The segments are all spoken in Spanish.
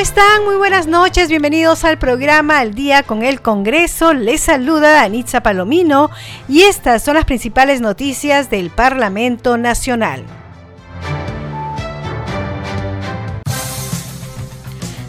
Están? Muy buenas noches, bienvenidos al programa Al Día con el Congreso. Les saluda Anitza Palomino y estas son las principales noticias del Parlamento Nacional.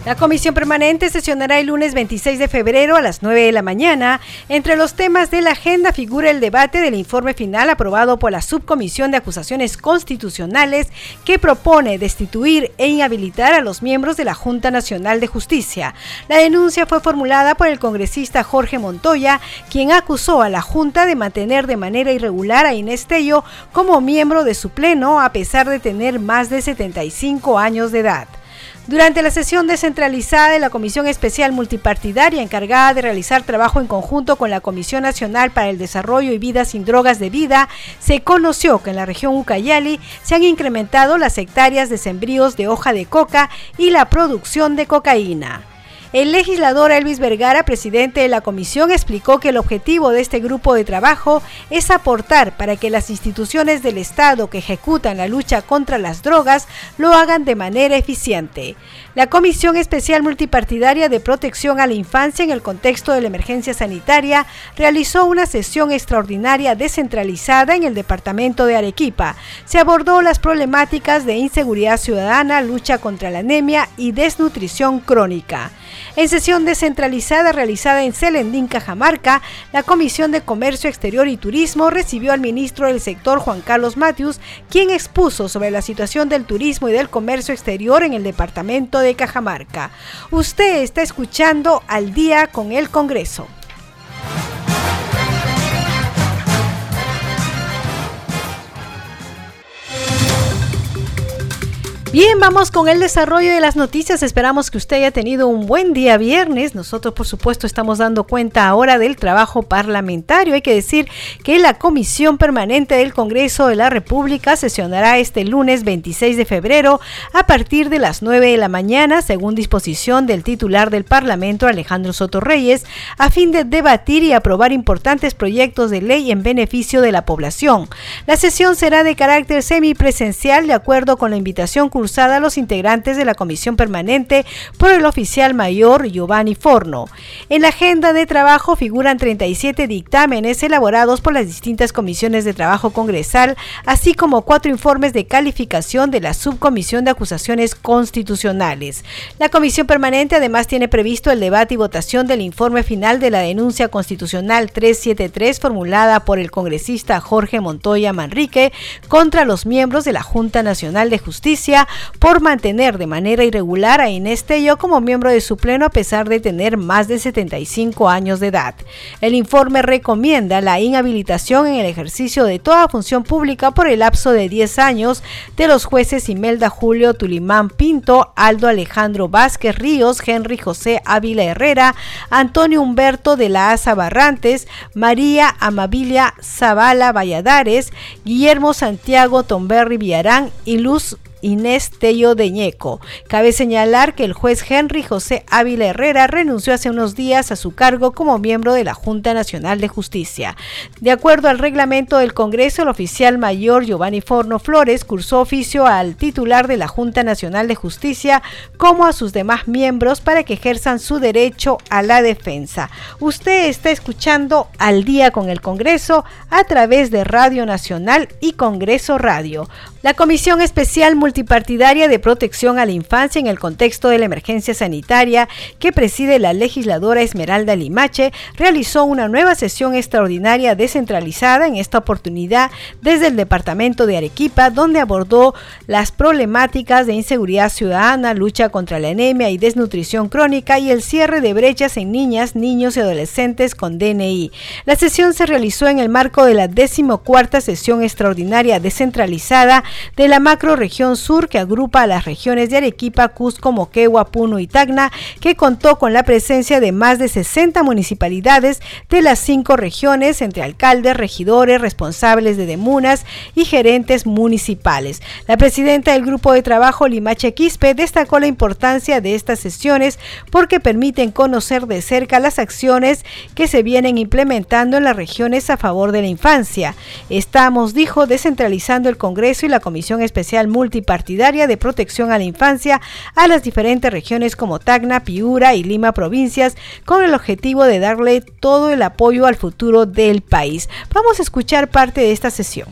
La comisión permanente sesionará el lunes 26 de febrero a las 9 de la mañana. Entre los temas de la agenda figura el debate del informe final aprobado por la Subcomisión de Acusaciones Constitucionales que propone destituir e inhabilitar a los miembros de la Junta Nacional de Justicia. La denuncia fue formulada por el congresista Jorge Montoya, quien acusó a la Junta de mantener de manera irregular a Inés Tello como miembro de su pleno a pesar de tener más de 75 años de edad. Durante la sesión descentralizada de la Comisión Especial Multipartidaria encargada de realizar trabajo en conjunto con la Comisión Nacional para el Desarrollo y Vida sin Drogas de Vida, se conoció que en la región Ucayali se han incrementado las hectáreas de sembríos de hoja de coca y la producción de cocaína. El legislador Elvis Vergara, presidente de la comisión, explicó que el objetivo de este grupo de trabajo es aportar para que las instituciones del Estado que ejecutan la lucha contra las drogas lo hagan de manera eficiente. La Comisión Especial Multipartidaria de Protección a la Infancia en el contexto de la emergencia sanitaria realizó una sesión extraordinaria descentralizada en el departamento de Arequipa. Se abordó las problemáticas de inseguridad ciudadana, lucha contra la anemia y desnutrición crónica. En sesión descentralizada realizada en Celendín, Cajamarca, la Comisión de Comercio Exterior y Turismo recibió al ministro del sector Juan Carlos Matius, quien expuso sobre la situación del turismo y del comercio exterior en el departamento de Cajamarca. Usted está escuchando al día con el Congreso. Bien, vamos con el desarrollo de las noticias. Esperamos que usted haya tenido un buen día viernes. Nosotros, por supuesto, estamos dando cuenta ahora del trabajo parlamentario. Hay que decir que la Comisión Permanente del Congreso de la República sesionará este lunes 26 de febrero a partir de las 9 de la mañana, según disposición del titular del Parlamento, Alejandro Soto Reyes, a fin de debatir y aprobar importantes proyectos de ley en beneficio de la población. La sesión será de carácter semipresencial, de acuerdo con la invitación a los integrantes de la comisión permanente por el oficial mayor Giovanni Forno. En la agenda de trabajo figuran 37 dictámenes elaborados por las distintas comisiones de trabajo congresal, así como cuatro informes de calificación de la subcomisión de acusaciones constitucionales. La comisión permanente además tiene previsto el debate y votación del informe final de la denuncia constitucional 373 formulada por el congresista Jorge Montoya Manrique contra los miembros de la Junta Nacional de Justicia por mantener de manera irregular a Inés Tello como miembro de su pleno a pesar de tener más de 75 años de edad. El informe recomienda la inhabilitación en el ejercicio de toda función pública por el lapso de 10 años de los jueces Imelda Julio Tulimán Pinto, Aldo Alejandro Vázquez Ríos, Henry José Ávila Herrera, Antonio Humberto de la Asa Barrantes, María Amabilia Zavala Valladares, Guillermo Santiago Tomberri Villarán y Luz Inés Tello Deñeco. Cabe señalar que el juez Henry José Ávila Herrera renunció hace unos días a su cargo como miembro de la Junta Nacional de Justicia. De acuerdo al reglamento del Congreso, el oficial mayor Giovanni Forno Flores cursó oficio al titular de la Junta Nacional de Justicia como a sus demás miembros para que ejerzan su derecho a la defensa. Usted está escuchando al día con el Congreso a través de Radio Nacional y Congreso Radio. La Comisión Especial Multipartidaria de Protección a la Infancia en el contexto de la emergencia sanitaria que preside la legisladora Esmeralda Limache realizó una nueva sesión extraordinaria descentralizada en esta oportunidad desde el departamento de Arequipa, donde abordó las problemáticas de inseguridad ciudadana, lucha contra la anemia y desnutrición crónica y el cierre de brechas en niñas, niños y adolescentes con DNI. La sesión se realizó en el marco de la decimocuarta sesión extraordinaria descentralizada de la macroregión Sur que agrupa a las regiones de Arequipa, Cusco, Moquegua, Puno y Tacna, que contó con la presencia de más de 60 municipalidades de las cinco regiones, entre alcaldes, regidores, responsables de demunas y gerentes municipales. La presidenta del grupo de trabajo, Limache Quispe, destacó la importancia de estas sesiones porque permiten conocer de cerca las acciones que se vienen implementando en las regiones a favor de la infancia. Estamos, dijo, descentralizando el Congreso y la Comisión Especial Multipartidaria de Protección a la Infancia a las diferentes regiones como Tacna, Piura y Lima provincias con el objetivo de darle todo el apoyo al futuro del país. Vamos a escuchar parte de esta sesión.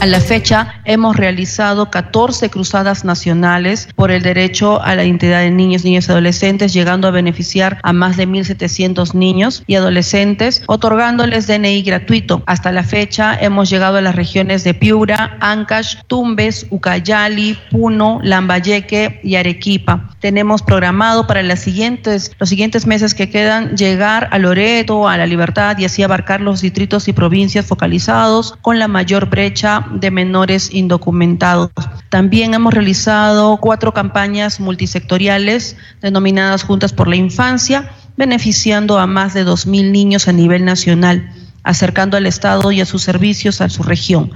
A la fecha hemos realizado 14 cruzadas nacionales por el derecho a la identidad de niños, niños y adolescentes, llegando a beneficiar a más de 1.700 niños y adolescentes, otorgándoles DNI gratuito. Hasta la fecha hemos llegado a las regiones de Piura, Ancash, Tumbes, Ucayali, Puno, Lambayeque y Arequipa. Tenemos programado para las siguientes, los siguientes meses que quedan llegar a Loreto, a La Libertad y así abarcar los distritos y provincias focalizados con la mayor brecha de menores indocumentados. También hemos realizado cuatro campañas multisectoriales denominadas Juntas por la Infancia, beneficiando a más de 2.000 niños a nivel nacional, acercando al Estado y a sus servicios a su región,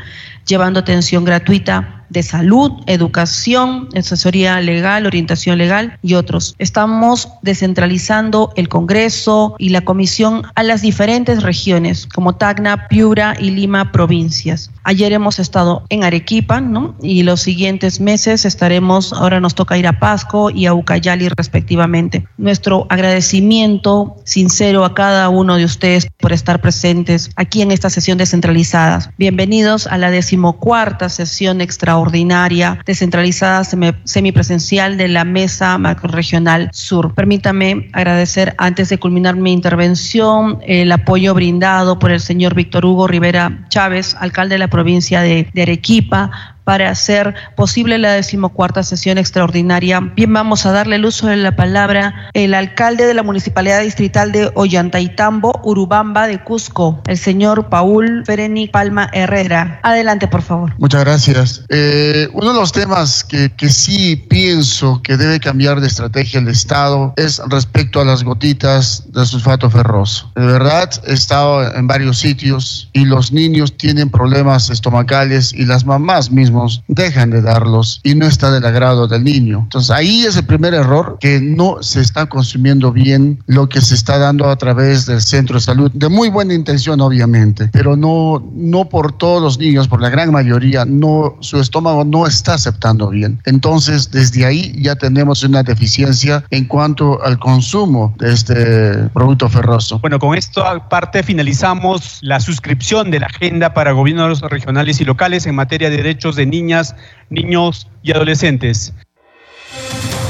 llevando atención gratuita de salud, educación, asesoría legal, orientación legal y otros. Estamos descentralizando el Congreso y la Comisión a las diferentes regiones como Tacna, Piura y Lima provincias. Ayer hemos estado en Arequipa, ¿no? Y los siguientes meses estaremos, ahora nos toca ir a Pasco y a Ucayali respectivamente. Nuestro agradecimiento sincero a cada uno de ustedes por estar presentes aquí en esta sesión descentralizada. Bienvenidos a la decimocuarta sesión extraordinaria ordinaria descentralizada semipresencial de la Mesa Macroregional Sur. Permítame agradecer antes de culminar mi intervención el apoyo brindado por el señor Víctor Hugo Rivera Chávez, alcalde de la provincia de, de Arequipa, para hacer posible la decimocuarta sesión extraordinaria. Bien, vamos a darle el uso de la palabra el alcalde de la Municipalidad Distrital de Ollantaytambo, Urubamba de Cusco, el señor Paul Fereni Palma Herrera. Adelante, por favor. Muchas gracias. Eh, uno de los temas que, que sí pienso que debe cambiar de estrategia el Estado es respecto a las gotitas de sulfato ferroso. De verdad, he estado en varios sitios y los niños tienen problemas estomacales y las mamás mismas dejan de darlos y no está del agrado del niño. Entonces ahí es el primer error, que no se está consumiendo bien lo que se está dando a través del centro de salud, de muy buena intención obviamente, pero no, no por todos los niños, por la gran mayoría, no, su estómago no está aceptando bien. Entonces desde ahí ya tenemos una deficiencia en cuanto al consumo de este producto ferroso. Bueno, con esto aparte finalizamos la suscripción de la agenda para gobiernos regionales y locales en materia de derechos de niñas, niños y adolescentes.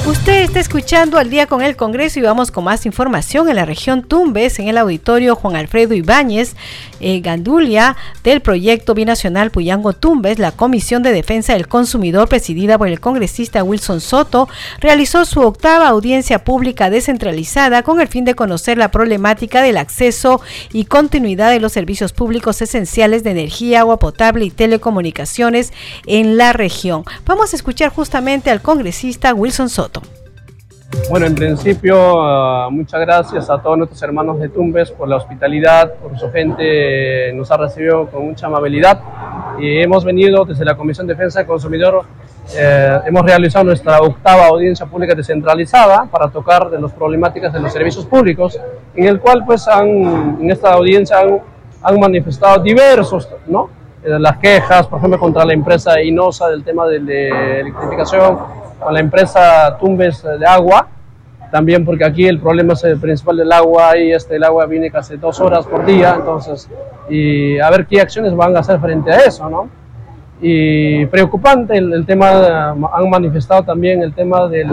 Usted está escuchando al día con el Congreso y vamos con más información en la región Tumbes, en el auditorio Juan Alfredo Ibáñez eh, Gandulia del proyecto binacional Puyango Tumbes. La Comisión de Defensa del Consumidor, presidida por el congresista Wilson Soto, realizó su octava audiencia pública descentralizada con el fin de conocer la problemática del acceso y continuidad de los servicios públicos esenciales de energía, agua potable y telecomunicaciones en la región. Vamos a escuchar justamente al congresista Wilson Soto. Bueno, en principio, ah, muchas gracias a todos nuestros hermanos de Tumbes por la hospitalidad, por su gente, nos ha recibido con mucha amabilidad y hemos venido desde la Comisión de Defensa del Consumidor, eh, hemos realizado nuestra octava audiencia pública descentralizada para tocar de las problemáticas de los servicios públicos, en el cual pues han, en esta audiencia han, han manifestado diversos, ¿no? Eh, las quejas, por ejemplo, contra la empresa INOSA del tema de la electrificación, con la empresa Tumbes de agua, también porque aquí el problema es el principal del agua y este, el agua viene casi dos horas por día, entonces, y a ver qué acciones van a hacer frente a eso, ¿no? Y preocupante el, tema, han manifestado también el tema del,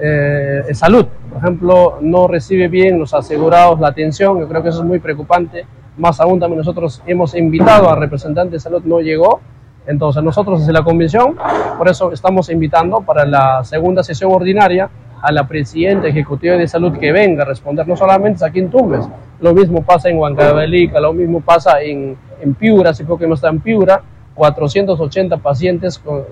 eh, de salud, por ejemplo, no recibe bien los asegurados la atención, yo creo que eso es muy preocupante, más aún también nosotros hemos invitado a representantes de salud, no llegó, entonces nosotros desde la convención, por eso estamos invitando para la segunda sesión ordinaria a la presidenta ejecutiva de salud que venga a responder, no solamente aquí en Tumbes, lo mismo pasa en Huancavelica, lo mismo pasa en, en Piura, poco que no está en Piura, 480 pacientes con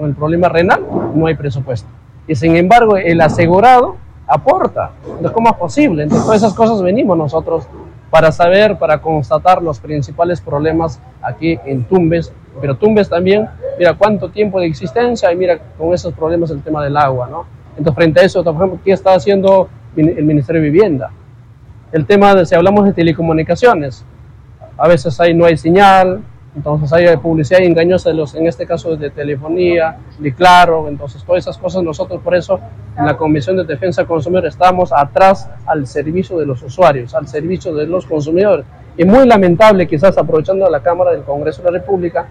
el, problema renal, no hay presupuesto. Y sin embargo, el asegurado aporta. Entonces, ¿cómo es posible? Entonces, todas esas cosas venimos nosotros para saber, para constatar los principales problemas aquí en Tumbes. Pero Tumbes también, mira cuánto tiempo de existencia y mira con esos problemas el tema del agua, ¿no? Entonces, frente a eso, por ejemplo, ¿qué está haciendo el Ministerio de Vivienda? El tema de, si hablamos de telecomunicaciones, a veces ahí no hay señal, entonces hay publicidad engañosa, de los, en este caso de telefonía, de claro, entonces todas esas cosas nosotros por eso en la Comisión de Defensa del Consumidor estamos atrás al servicio de los usuarios, al servicio de los consumidores. Y muy lamentable, quizás aprovechando la Cámara del Congreso de la República,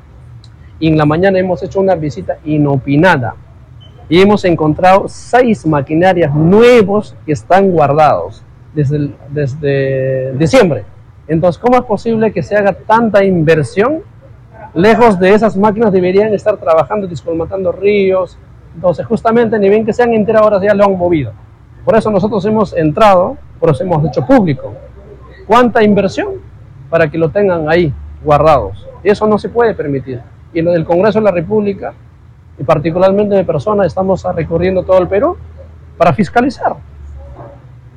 y en la mañana hemos hecho una visita inopinada y hemos encontrado seis maquinarias nuevos que están guardados desde, desde diciembre. Entonces, ¿cómo es posible que se haga tanta inversión lejos de esas máquinas deberían estar trabajando, discolmatando ríos. Entonces, justamente, ni bien que sean enteras horas ya lo han movido. Por eso nosotros hemos entrado, por eso hemos hecho público. ¿Cuánta inversión para que lo tengan ahí guardados? Y eso no se puede permitir. Y en el Congreso de la República, y particularmente de personas, estamos recorriendo todo el Perú para fiscalizar.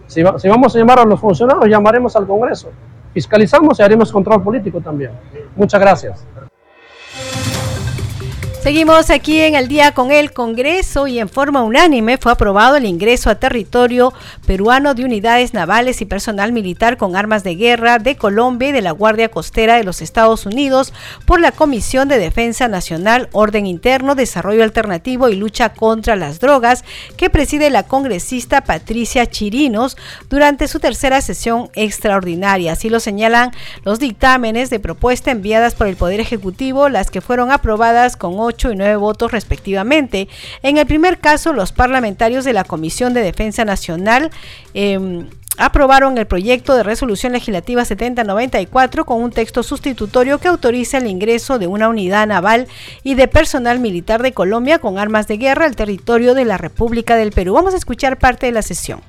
Si, si vamos a llamar a los funcionarios, llamaremos al Congreso. Fiscalizamos y haremos control político también. Muchas gracias. Seguimos aquí en el día con el Congreso y en forma unánime fue aprobado el ingreso a territorio peruano de unidades navales y personal militar con armas de guerra de Colombia y de la Guardia Costera de los Estados Unidos por la Comisión de Defensa Nacional, Orden Interno, Desarrollo Alternativo y Lucha contra las Drogas que preside la congresista Patricia Chirinos durante su tercera sesión extraordinaria. Así lo señalan los dictámenes de propuesta enviadas por el Poder Ejecutivo, las que fueron aprobadas con ocho y 9 votos respectivamente. En el primer caso, los parlamentarios de la Comisión de Defensa Nacional em, aprobaron el proyecto de resolución legislativa 7094 con un texto sustitutorio que autoriza el ingreso de una unidad naval y de personal militar de Colombia con armas de guerra al territorio de la República del Perú. Vamos a escuchar parte de la sesión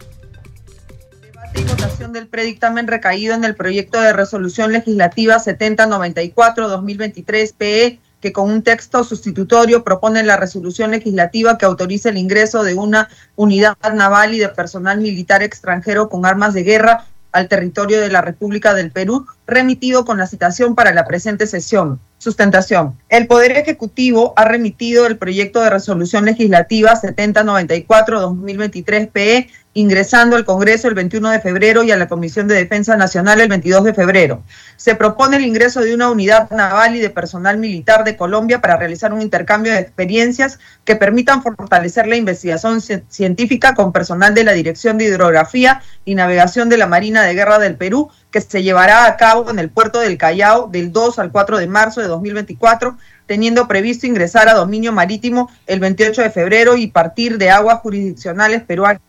y votación del predictamen recaído en el proyecto de resolución legislativa 7094-2023 PE que con un texto sustitutorio propone la resolución legislativa que autoriza el ingreso de una unidad naval y de personal militar extranjero con armas de guerra al territorio de la República del Perú, remitido con la citación para la presente sesión. Sustentación. El Poder Ejecutivo ha remitido el proyecto de resolución legislativa 7094-2023-PE ingresando al Congreso el 21 de febrero y a la Comisión de Defensa Nacional el 22 de febrero. Se propone el ingreso de una unidad naval y de personal militar de Colombia para realizar un intercambio de experiencias que permitan fortalecer la investigación científica con personal de la Dirección de Hidrografía y Navegación de la Marina de Guerra del Perú, que se llevará a cabo en el puerto del Callao del 2 al 4 de marzo de 2024 teniendo previsto ingresar a dominio marítimo el 28 de febrero y partir de aguas jurisdiccionales peruanas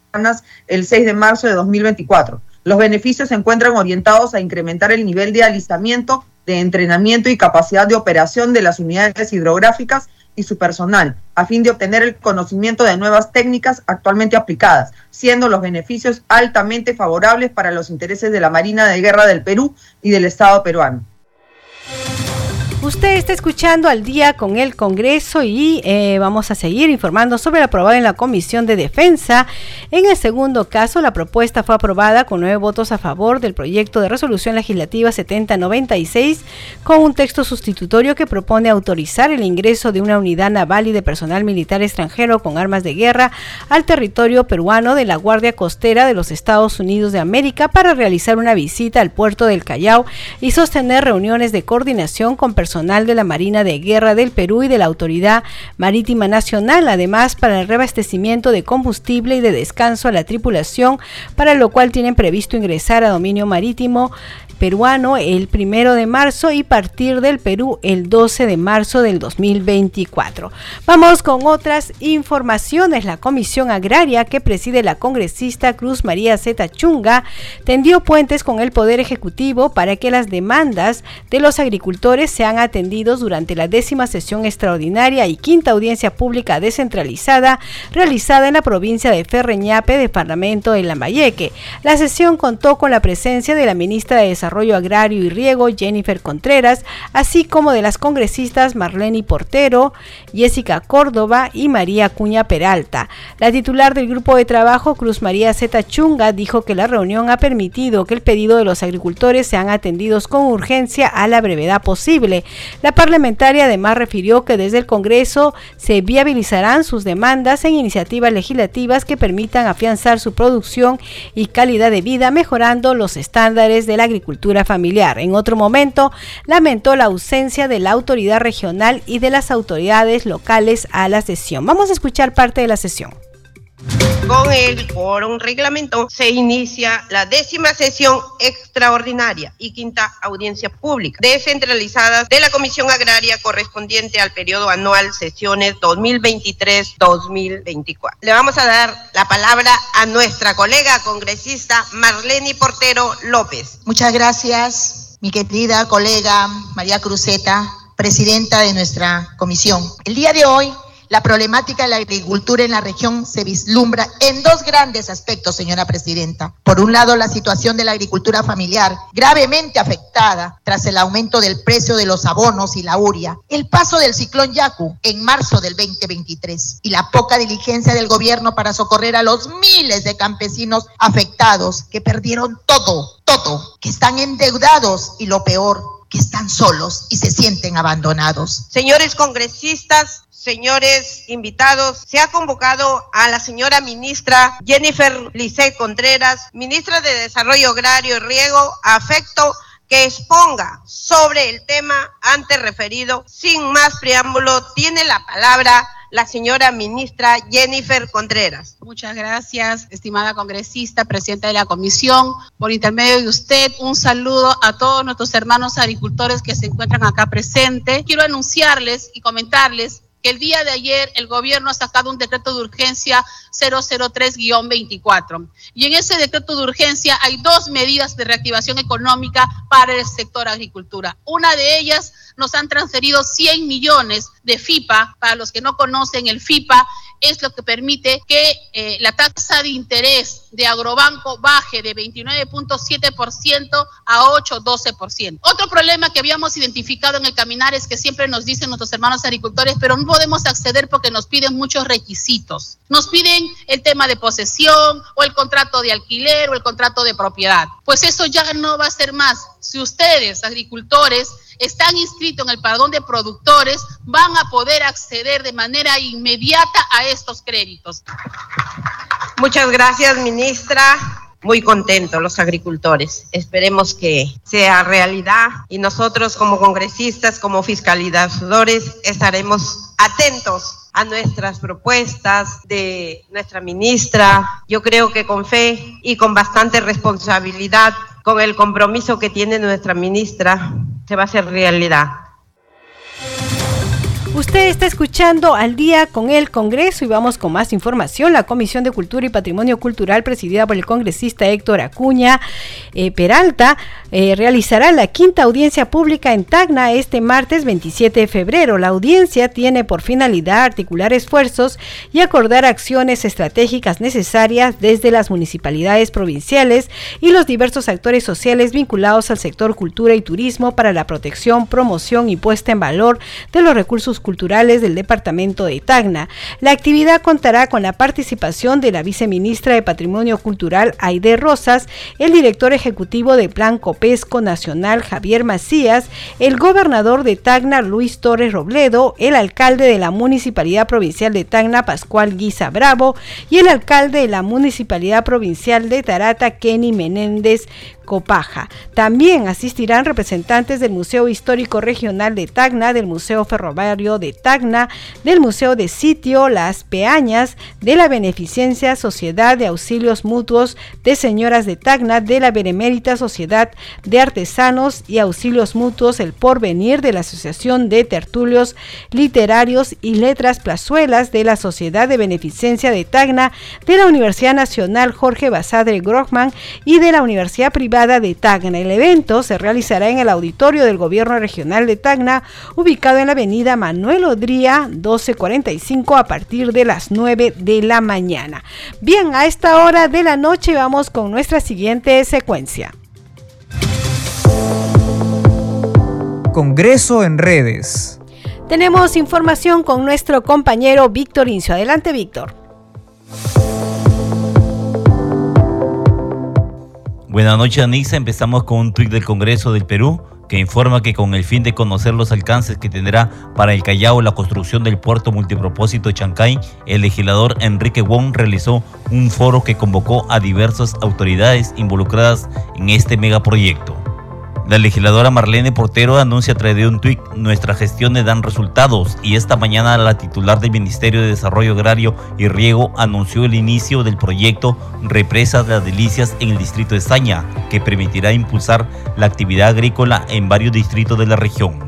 el 6 de marzo de 2024. Los beneficios se encuentran orientados a incrementar el nivel de alistamiento, de entrenamiento y capacidad de operación de las unidades hidrográficas y su personal, a fin de obtener el conocimiento de nuevas técnicas actualmente aplicadas, siendo los beneficios altamente favorables para los intereses de la Marina de Guerra del Perú y del Estado peruano. Usted está escuchando al día con el Congreso y eh, vamos a seguir informando sobre el aprobado en la Comisión de Defensa. En el segundo caso, la propuesta fue aprobada con nueve votos a favor del proyecto de resolución legislativa 7096 con un texto sustitutorio que propone autorizar el ingreso de una unidad naval y de personal militar extranjero con armas de guerra al territorio peruano de la Guardia Costera de los Estados Unidos de América para realizar una visita al puerto del Callao y sostener reuniones de coordinación con personal personal de la Marina de Guerra del Perú y de la Autoridad Marítima Nacional, además para el reabastecimiento de combustible y de descanso a la tripulación, para lo cual tienen previsto ingresar a dominio marítimo peruano el primero de marzo y partir del Perú el 12 de marzo del 2024. Vamos con otras informaciones. La Comisión Agraria que preside la congresista Cruz María Zeta Chunga tendió puentes con el Poder Ejecutivo para que las demandas de los agricultores sean atendidos durante la décima sesión extraordinaria y quinta audiencia pública descentralizada realizada en la provincia de Ferreñape, Departamento de Lambayeque. La sesión contó con la presencia de la ministra de Desarrollo Agrario y Riego, Jennifer Contreras, así como de las congresistas Marlene Portero, Jessica Córdoba y María Cuña Peralta. La titular del grupo de trabajo, Cruz María Zeta Chunga, dijo que la reunión ha permitido que el pedido de los agricultores sean atendidos con urgencia a la brevedad posible. La parlamentaria además refirió que desde el Congreso se viabilizarán sus demandas en iniciativas legislativas que permitan afianzar su producción y calidad de vida, mejorando los estándares de la agricultura familiar. En otro momento, lamentó la ausencia de la autoridad regional y de las autoridades locales a la sesión. Vamos a escuchar parte de la sesión. Con el un reglamento se inicia la décima sesión extraordinaria y quinta audiencia pública descentralizada de la Comisión Agraria correspondiente al periodo anual sesiones 2023-2024. Le vamos a dar la palabra a nuestra colega congresista Marlene Portero López. Muchas gracias, mi querida colega María Cruzeta, presidenta de nuestra comisión. El día de hoy la problemática de la agricultura en la región se vislumbra en dos grandes aspectos, señora presidenta. Por un lado, la situación de la agricultura familiar, gravemente afectada tras el aumento del precio de los abonos y la uria, el paso del ciclón Yaku en marzo del 2023 y la poca diligencia del gobierno para socorrer a los miles de campesinos afectados que perdieron todo, todo, que están endeudados y lo peor, que están solos y se sienten abandonados. Señores congresistas, señores invitados, se ha convocado a la señora ministra Jennifer Lice Contreras, ministra de Desarrollo Agrario y Riego, afecto que exponga sobre el tema antes referido. Sin más preámbulo, tiene la palabra la señora ministra Jennifer Contreras. Muchas gracias, estimada congresista, presidenta de la comisión. Por intermedio de usted, un saludo a todos nuestros hermanos agricultores que se encuentran acá presentes. Quiero anunciarles y comentarles que el día de ayer el gobierno ha sacado un decreto de urgencia 003-24. Y en ese decreto de urgencia hay dos medidas de reactivación económica para el sector agricultura. Una de ellas nos han transferido 100 millones de FIPA. Para los que no conocen, el FIPA es lo que permite que eh, la tasa de interés de Agrobanco baje de 29.7% a 8-12%. Otro problema que habíamos identificado en el caminar es que siempre nos dicen nuestros hermanos agricultores, pero no podemos acceder porque nos piden muchos requisitos. Nos piden el tema de posesión o el contrato de alquiler o el contrato de propiedad. Pues eso ya no va a ser más. Si ustedes, agricultores, están inscritos en el padrón de productores, van a poder acceder de manera inmediata a estos créditos. Muchas gracias, ministra. Muy contentos los agricultores. Esperemos que sea realidad y nosotros como congresistas, como fiscalizadores, estaremos atentos a nuestras propuestas de nuestra ministra. Yo creo que con fe y con bastante responsabilidad, con el compromiso que tiene nuestra ministra, se va a hacer realidad. Usted está escuchando al día con el Congreso y vamos con más información. La Comisión de Cultura y Patrimonio Cultural, presidida por el congresista Héctor Acuña eh, Peralta, eh, realizará la quinta audiencia pública en Tacna este martes 27 de febrero. La audiencia tiene por finalidad articular esfuerzos y acordar acciones estratégicas necesarias desde las municipalidades provinciales y los diversos actores sociales vinculados al sector cultura y turismo para la protección, promoción y puesta en valor de los recursos culturales del departamento de Tacna. La actividad contará con la participación de la viceministra de Patrimonio Cultural Aide Rosas, el director ejecutivo de Plan Copesco Nacional Javier Macías, el gobernador de Tacna Luis Torres Robledo, el alcalde de la Municipalidad Provincial de Tacna Pascual Guisa Bravo y el alcalde de la Municipalidad Provincial de Tarata Kenny Menéndez Copaja. También asistirán representantes del Museo Histórico Regional de Tacna, del Museo Ferroviario de Tacna, del Museo de Sitio Las Peañas, de la Beneficencia Sociedad de Auxilios Mutuos de Señoras de Tacna, de la Benemérita Sociedad de Artesanos y Auxilios Mutuos El Porvenir, de la Asociación de Tertulios Literarios y Letras Plazuelas, de la Sociedad de Beneficencia de Tacna, de la Universidad Nacional Jorge Basadre Grohman y de la Universidad Privada de Tacna. El evento se realizará en el auditorio del Gobierno Regional de Tacna, ubicado en la avenida Manuel Odría 1245 a partir de las 9 de la mañana. Bien, a esta hora de la noche vamos con nuestra siguiente secuencia. Congreso en redes. Tenemos información con nuestro compañero Víctor Incio. Adelante, Víctor. Buenas noches, Anissa. Empezamos con un tuit del Congreso del Perú que informa que con el fin de conocer los alcances que tendrá para el Callao la construcción del puerto multipropósito Chancay, el legislador Enrique Wong realizó un foro que convocó a diversas autoridades involucradas en este megaproyecto. La legisladora Marlene Portero anuncia a través de un tuit, nuestras gestiones dan resultados y esta mañana la titular del Ministerio de Desarrollo Agrario y Riego anunció el inicio del proyecto Represas de las Delicias en el distrito de Saña, que permitirá impulsar la actividad agrícola en varios distritos de la región.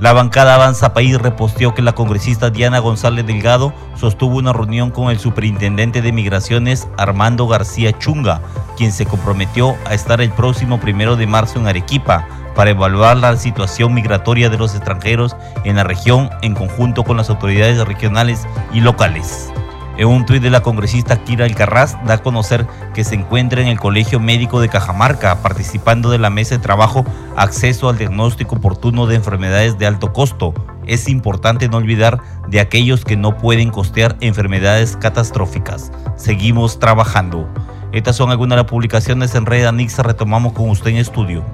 La bancada Avanza País reposteó que la congresista Diana González Delgado sostuvo una reunión con el superintendente de Migraciones Armando García Chunga, quien se comprometió a estar el próximo primero de marzo en Arequipa para evaluar la situación migratoria de los extranjeros en la región en conjunto con las autoridades regionales y locales. En un tuit de la congresista Kira Alcarraz da a conocer que se encuentra en el Colegio Médico de Cajamarca participando de la mesa de trabajo Acceso al diagnóstico oportuno de enfermedades de alto costo. Es importante no olvidar de aquellos que no pueden costear enfermedades catastróficas. Seguimos trabajando. Estas son algunas de las publicaciones en Red Anixa. Retomamos con usted en estudio.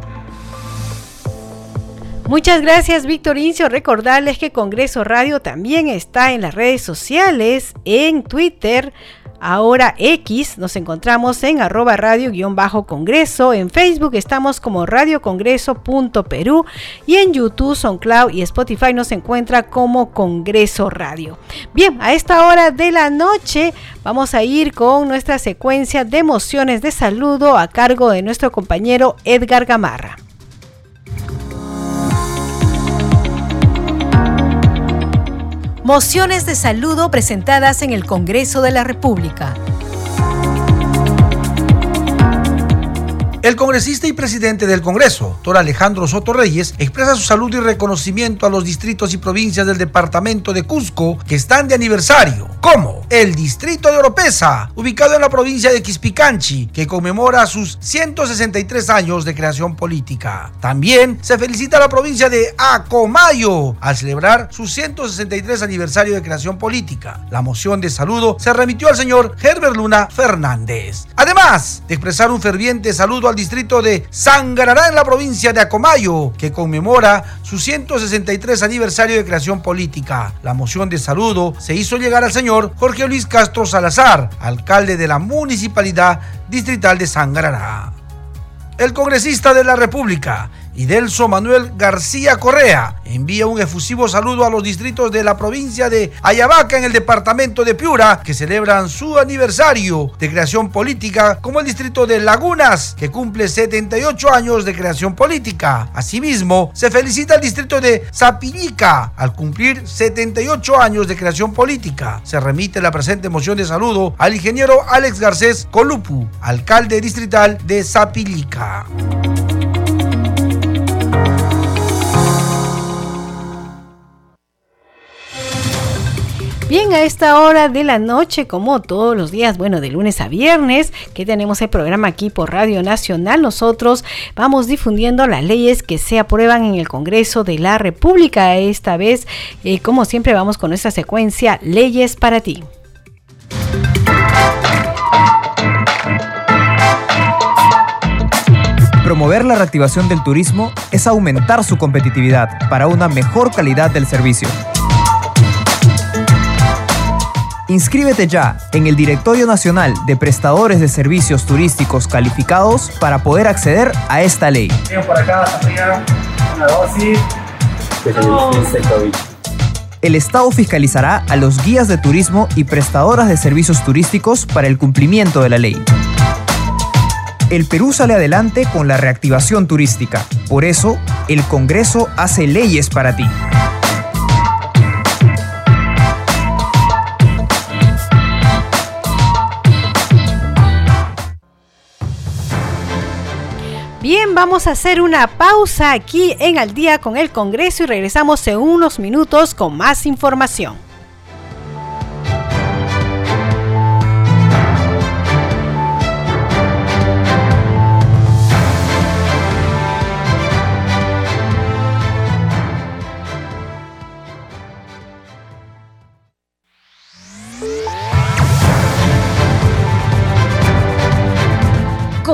Muchas gracias, Víctor Incio. Recordarles que Congreso Radio también está en las redes sociales, en Twitter, ahora X. Nos encontramos en arroba radio-congreso. En Facebook estamos como radiocongreso.perú y en YouTube, SoundCloud y Spotify nos encuentra como Congreso Radio. Bien, a esta hora de la noche vamos a ir con nuestra secuencia de emociones de saludo a cargo de nuestro compañero Edgar Gamarra. Mociones de saludo presentadas en el Congreso de la República. El congresista y presidente del Congreso, doctor Alejandro Soto Reyes, expresa su saludo y reconocimiento a los distritos y provincias del departamento de Cusco que están de aniversario, como el distrito de Oropesa, ubicado en la provincia de Quispicanchi, que conmemora sus 163 años de creación política. También se felicita a la provincia de Acomayo al celebrar su 163 aniversario de creación política. La moción de saludo se remitió al señor Herbert Luna Fernández. Además de expresar un ferviente saludo al distrito de Sangarará en la provincia de Acomayo, que conmemora su 163 aniversario de creación política. La moción de saludo se hizo llegar al señor Jorge Luis Castro Salazar, alcalde de la municipalidad distrital de Sangarará. El congresista de la República, Idelso Manuel García Correa envía un efusivo saludo a los distritos de la provincia de Ayabaca en el departamento de Piura que celebran su aniversario de creación política como el distrito de Lagunas que cumple 78 años de creación política. Asimismo, se felicita al distrito de Zapillica al cumplir 78 años de creación política. Se remite la presente moción de saludo al ingeniero Alex Garcés Colupu, alcalde distrital de Zapillica. Bien, a esta hora de la noche, como todos los días, bueno, de lunes a viernes, que tenemos el programa aquí por Radio Nacional, nosotros vamos difundiendo las leyes que se aprueban en el Congreso de la República. Esta vez, eh, como siempre, vamos con nuestra secuencia Leyes para ti. Promover la reactivación del turismo es aumentar su competitividad para una mejor calidad del servicio. Inscríbete ya en el Directorio Nacional de Prestadores de Servicios Turísticos Calificados para poder acceder a esta ley. El Estado fiscalizará a los guías de turismo y prestadoras de servicios turísticos para el cumplimiento de la ley. El Perú sale adelante con la reactivación turística. Por eso, el Congreso hace leyes para ti. Bien, vamos a hacer una pausa aquí en Al día con el Congreso y regresamos en unos minutos con más información.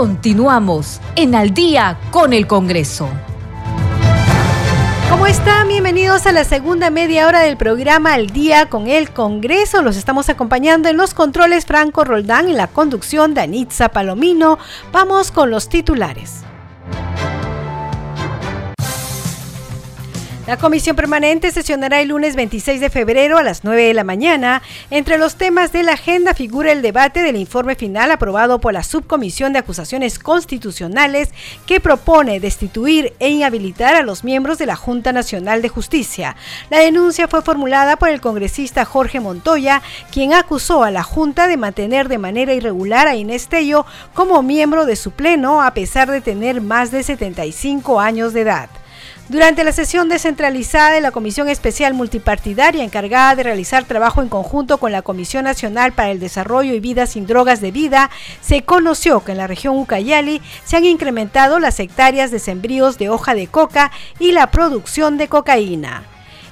Continuamos en Al día con el Congreso. ¿Cómo están? Bienvenidos a la segunda media hora del programa Al día con el Congreso. Los estamos acompañando en los controles Franco Roldán y la conducción de Anitza Palomino. Vamos con los titulares. La comisión permanente sesionará el lunes 26 de febrero a las 9 de la mañana. Entre los temas de la agenda figura el debate del informe final aprobado por la Subcomisión de Acusaciones Constitucionales que propone destituir e inhabilitar a los miembros de la Junta Nacional de Justicia. La denuncia fue formulada por el congresista Jorge Montoya, quien acusó a la Junta de mantener de manera irregular a Inés Tello como miembro de su pleno a pesar de tener más de 75 años de edad. Durante la sesión descentralizada de la Comisión Especial Multipartidaria encargada de realizar trabajo en conjunto con la Comisión Nacional para el Desarrollo y Vida sin Drogas de Vida, se conoció que en la región Ucayali se han incrementado las hectáreas de sembríos de hoja de coca y la producción de cocaína.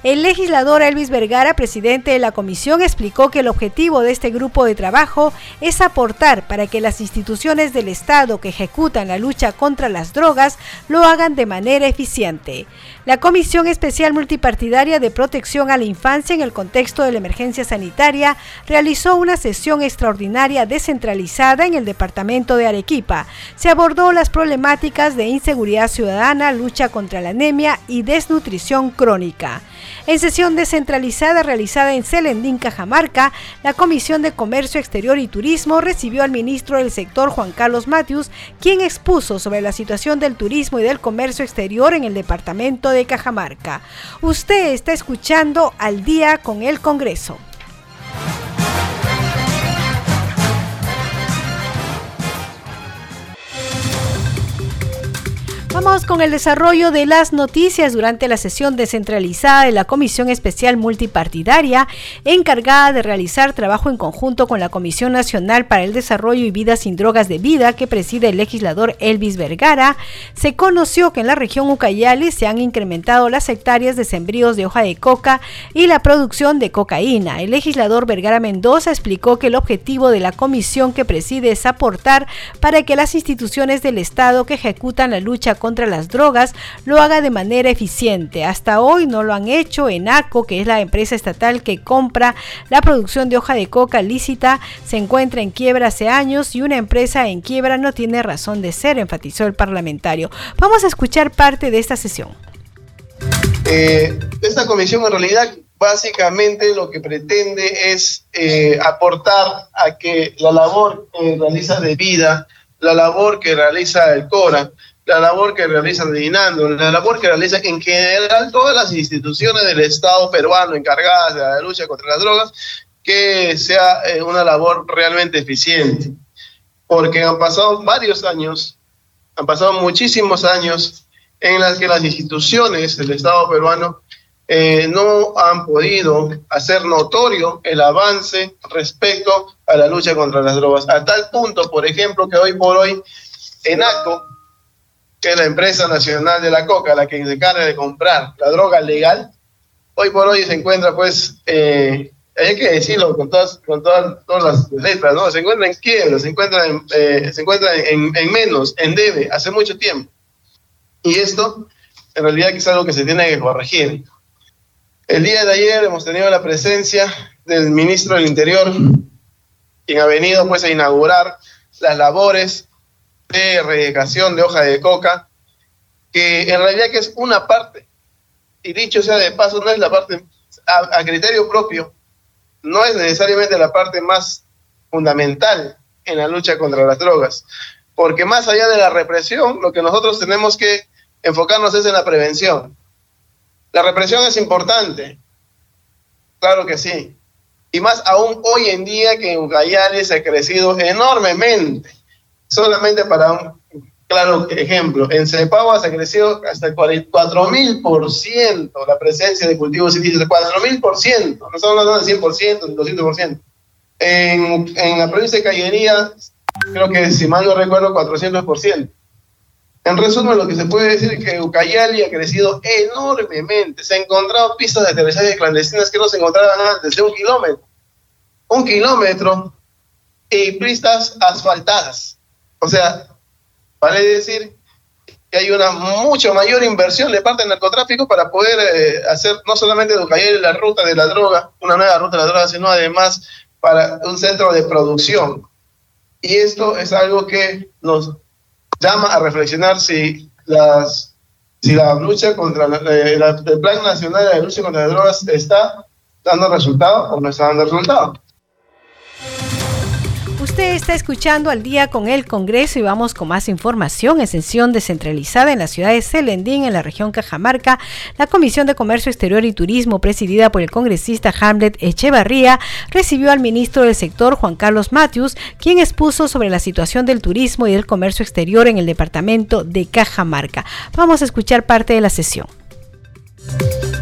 El legislador Elvis Vergara, presidente de la comisión, explicó que el objetivo de este grupo de trabajo es aportar para que las instituciones del Estado que ejecutan la lucha contra las drogas lo hagan de manera eficiente. La Comisión Especial Multipartidaria de Protección a la Infancia en el contexto de la emergencia sanitaria realizó una sesión extraordinaria descentralizada en el departamento de Arequipa. Se abordó las problemáticas de inseguridad ciudadana, lucha contra la anemia y desnutrición crónica. En sesión descentralizada realizada en Celendín, Cajamarca, la Comisión de Comercio Exterior y Turismo recibió al ministro del sector Juan Carlos Matius, quien expuso sobre la situación del turismo y del comercio exterior en el departamento de Cajamarca. Usted está escuchando al día con el Congreso. Vamos con el desarrollo de las noticias durante la sesión descentralizada de la Comisión Especial Multipartidaria, encargada de realizar trabajo en conjunto con la Comisión Nacional para el Desarrollo y Vida sin Drogas de Vida, que preside el legislador Elvis Vergara. Se conoció que en la región Ucayali se han incrementado las hectáreas de sembríos de hoja de coca y la producción de cocaína. El legislador Vergara Mendoza explicó que el objetivo de la comisión que preside es aportar para que las instituciones del Estado que ejecutan la lucha contra las drogas lo haga de manera eficiente. Hasta hoy no lo han hecho. ENACO, que es la empresa estatal que compra la producción de hoja de coca lícita, se encuentra en quiebra hace años y una empresa en quiebra no tiene razón de ser, enfatizó el parlamentario. Vamos a escuchar parte de esta sesión. Eh, esta comisión en realidad básicamente lo que pretende es eh, aportar a que la labor que realiza de vida, la labor que realiza el CORA, la labor que realiza Dinando, la labor que realizan en general todas las instituciones del Estado peruano encargadas de la lucha contra las drogas, que sea eh, una labor realmente eficiente. Porque han pasado varios años, han pasado muchísimos años en las que las instituciones del Estado peruano eh, no han podido hacer notorio el avance respecto a la lucha contra las drogas. A tal punto, por ejemplo, que hoy por hoy ENACO que es la empresa nacional de la coca, la que se encarga de comprar la droga legal, hoy por hoy se encuentra, pues, eh, hay que decirlo con todas, con todas, todas las letras, ¿no? Se encuentra en quiebra, se encuentra, en, eh, se encuentra en, en, menos, en debe, hace mucho tiempo. Y esto, en realidad, es algo que se tiene que corregir. El día de ayer hemos tenido la presencia del ministro del Interior, quien ha venido, pues, a inaugurar las labores de erradicación de hoja de coca, que en realidad que es una parte, y dicho sea de paso, no es la parte, a, criterio propio, no es necesariamente la parte más fundamental en la lucha contra las drogas, porque más allá de la represión, lo que nosotros tenemos que enfocarnos es en la prevención. La represión es importante, claro que sí, y más aún hoy en día que en Ucayali se ha crecido enormemente solamente para claro ejemplo. En Cepaguas ha crecido hasta el 4.000% la presencia de cultivos indígenas, 4.000%, no estamos hablando del 100%, del 200%. En, en la provincia de Cayería, creo que si mal no recuerdo, 400%. En resumen, lo que se puede decir es que Ucayali ha crecido enormemente. Se han encontrado pistas de aterrizaje clandestinas que no se encontraban antes, de un kilómetro. Un kilómetro y pistas asfaltadas. O sea, vale decir que hay una mucho mayor inversión de parte del narcotráfico para poder eh, hacer no solamente de Ucayali la ruta de la droga, una nueva ruta de la droga, sino además para un centro de producción. Y esto es algo que nos llama a reflexionar si las si la lucha contra eh, el plan nacional de lucha contra las drogas está dando resultado o no está dando resultado. Usted está escuchando al día con el Congreso y vamos con más información. En sesión descentralizada en la ciudad de Celendín, en la región Cajamarca, la Comisión de Comercio Exterior y Turismo, presidida por el congresista Hamlet Echevarría, recibió al ministro del sector, Juan Carlos Matthews, quien expuso sobre la situación del turismo y del comercio exterior en el departamento de Cajamarca. Vamos a escuchar parte de la sesión.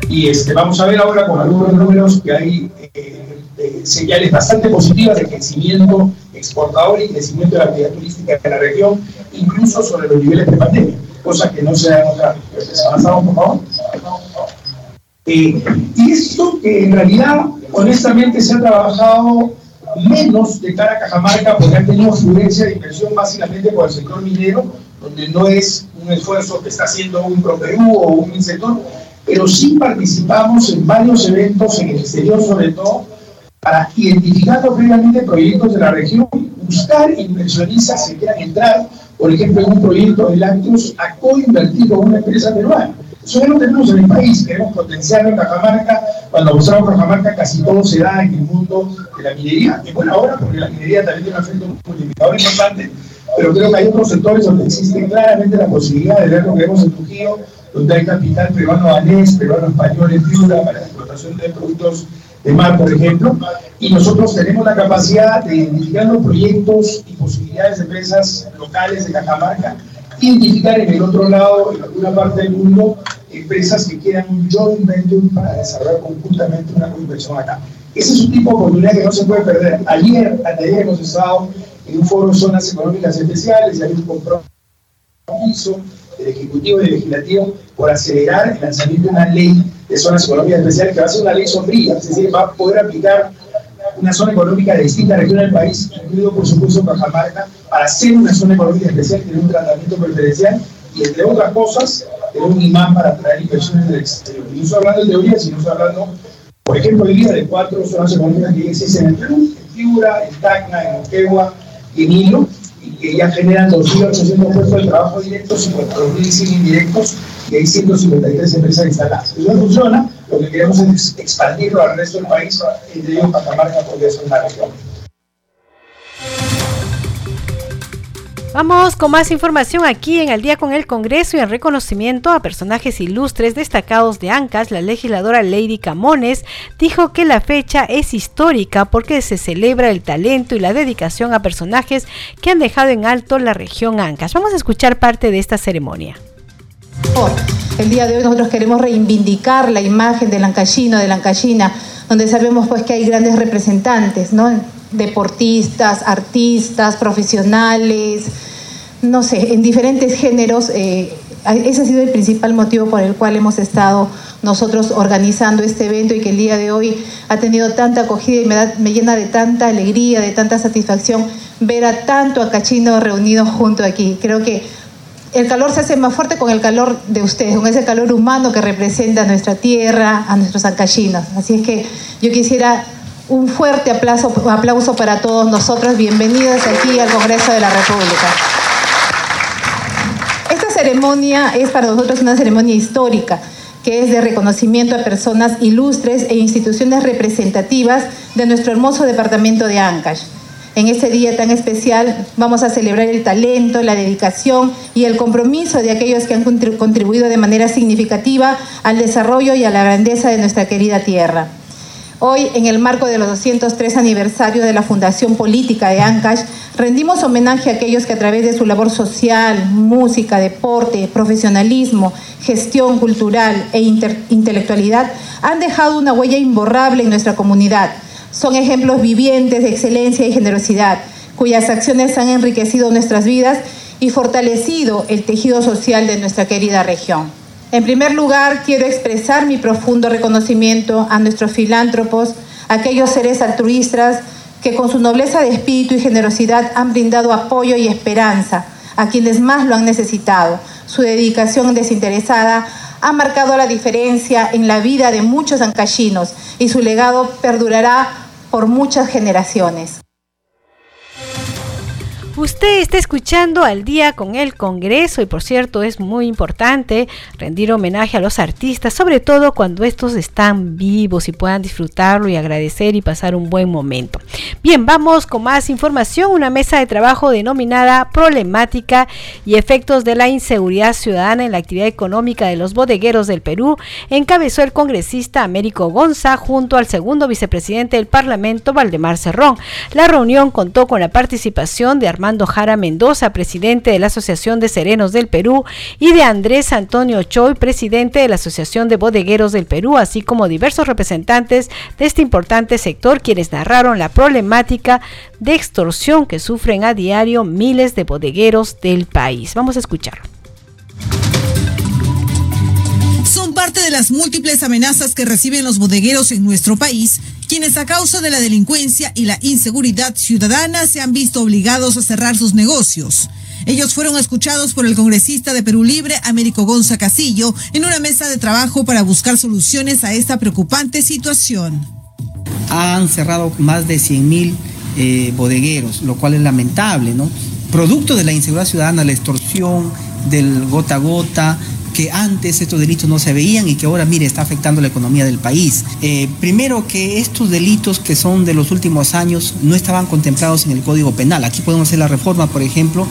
Y este, vamos a ver ahora con algunos números que hay eh, señales bastante positivas de crecimiento exportador y crecimiento de la actividad turística en la región, incluso sobre los niveles de pandemia, cosa que no se da en. Avanzamos, por favor. Eh, y esto que en realidad, honestamente, se ha trabajado menos de cara a Cajamarca porque ha tenido fluencia de inversión básicamente por el sector minero, donde no es un esfuerzo que está haciendo un ProPerú o un sector, pero sí participamos en varios eventos en el exterior sobre todo, para identificar previamente proyectos de la región, buscar inversionistas que quieran entrar, por ejemplo, en un proyecto de lácteos, a co-invertir con una empresa peruana. Eso ya lo tenemos en el país, queremos potenciarlo en Cajamarca. Cuando buscamos Cajamarca, casi todo se da en el mundo de la minería. Y bueno, ahora, porque la minería también tiene un efecto multiplicador importante, pero creo que hay otros sectores donde existe claramente la posibilidad de ver lo que vemos en Trujillo, donde hay capital peruano-danés, peruano-español en Piura para la explotación de productos de mar, por ejemplo, y nosotros tenemos la capacidad de identificar los proyectos y posibilidades de empresas locales de Cajamarca, identificar en el otro lado, en alguna parte del mundo, empresas que quieran un joint venture para desarrollar conjuntamente una inversión acá. Ese es un tipo de oportunidad que no se puede perder. Ayer, ayer hemos estado en un foro de zonas económicas especiales y hay un compromiso del Ejecutivo y del Legislativo por acelerar el lanzamiento de una ley de zonas económicas especiales que va a ser una ley sombría, es decir, va a poder aplicar una zona económica de distintas regiones del país, incluido por supuesto Cajamarca, para hacer una zona económica especial, tener un tratamiento preferencial y entre otras cosas, tener un imán para atraer inversiones del exterior. Y no estoy hablando de teoría, sino estoy hablando, por ejemplo, hoy día de cuatro zonas económicas que existen en Perú, en Piura, en Tacna, en Oquegua en Hilo, que ya generan 2.800 puestos de trabajo directos, 52.100 indirectos y hay 153 empresas instaladas. Eso no funciona, lo que queremos es expandirlo al resto del país, entre ellos Cajamarca podría ser una región. Vamos con más información aquí en Al día con el Congreso y en reconocimiento a personajes ilustres destacados de ANCAS, la legisladora Lady Camones dijo que la fecha es histórica porque se celebra el talento y la dedicación a personajes que han dejado en alto la región ANCAS. Vamos a escuchar parte de esta ceremonia. El día de hoy nosotros queremos reivindicar la imagen del ancashino, de la ancashina, donde sabemos pues que hay grandes representantes, ¿no? deportistas, artistas, profesionales, no sé, en diferentes géneros. Eh, ese ha sido el principal motivo por el cual hemos estado nosotros organizando este evento y que el día de hoy ha tenido tanta acogida y me, me llena de tanta alegría, de tanta satisfacción ver a tanto acachino reunido junto aquí. Creo que el calor se hace más fuerte con el calor de ustedes, con ese calor humano que representa a nuestra tierra, a nuestros acachinos. Así es que yo quisiera un fuerte aplauso, aplauso para todos nosotros. Bienvenidos aquí al Congreso de la República. Ceremonia es para nosotros una ceremonia histórica que es de reconocimiento a personas ilustres e instituciones representativas de nuestro hermoso departamento de Ancash. En este día tan especial vamos a celebrar el talento, la dedicación y el compromiso de aquellos que han contribuido de manera significativa al desarrollo y a la grandeza de nuestra querida tierra. Hoy, en el marco de los 203 aniversarios de la Fundación Política de Ancash, rendimos homenaje a aquellos que a través de su labor social, música, deporte, profesionalismo, gestión cultural e intelectualidad han dejado una huella imborrable en nuestra comunidad. Son ejemplos vivientes de excelencia y generosidad, cuyas acciones han enriquecido nuestras vidas y fortalecido el tejido social de nuestra querida región. En primer lugar, quiero expresar mi profundo reconocimiento a nuestros filántropos, aquellos seres altruistas que con su nobleza de espíritu y generosidad han brindado apoyo y esperanza a quienes más lo han necesitado. Su dedicación desinteresada ha marcado la diferencia en la vida de muchos ancallinos y su legado perdurará por muchas generaciones. Usted está escuchando al día con el Congreso y por cierto es muy importante rendir homenaje a los artistas, sobre todo cuando estos están vivos y puedan disfrutarlo y agradecer y pasar un buen momento. Bien, vamos con más información. Una mesa de trabajo denominada Problemática y efectos de la inseguridad ciudadana en la actividad económica de los bodegueros del Perú encabezó el congresista Américo Gonza junto al segundo vicepresidente del Parlamento, Valdemar Cerrón. La reunión contó con la participación de Armando Armando Jara Mendoza, presidente de la Asociación de Serenos del Perú, y de Andrés Antonio Choy, presidente de la Asociación de Bodegueros del Perú, así como diversos representantes de este importante sector, quienes narraron la problemática de extorsión que sufren a diario miles de bodegueros del país. Vamos a escucharlo son parte de las múltiples amenazas que reciben los bodegueros en nuestro país, quienes a causa de la delincuencia y la inseguridad ciudadana se han visto obligados a cerrar sus negocios. Ellos fueron escuchados por el congresista de Perú Libre, Américo Gonza Casillo, en una mesa de trabajo para buscar soluciones a esta preocupante situación. Han cerrado más de 100 mil eh, bodegueros, lo cual es lamentable, ¿no? Producto de la inseguridad ciudadana, la extorsión, del gota a gota, que antes estos delitos no se veían y que ahora, mire, está afectando la economía del país. Eh, primero que estos delitos que son de los últimos años no estaban contemplados en el Código Penal. Aquí podemos hacer la reforma, por ejemplo,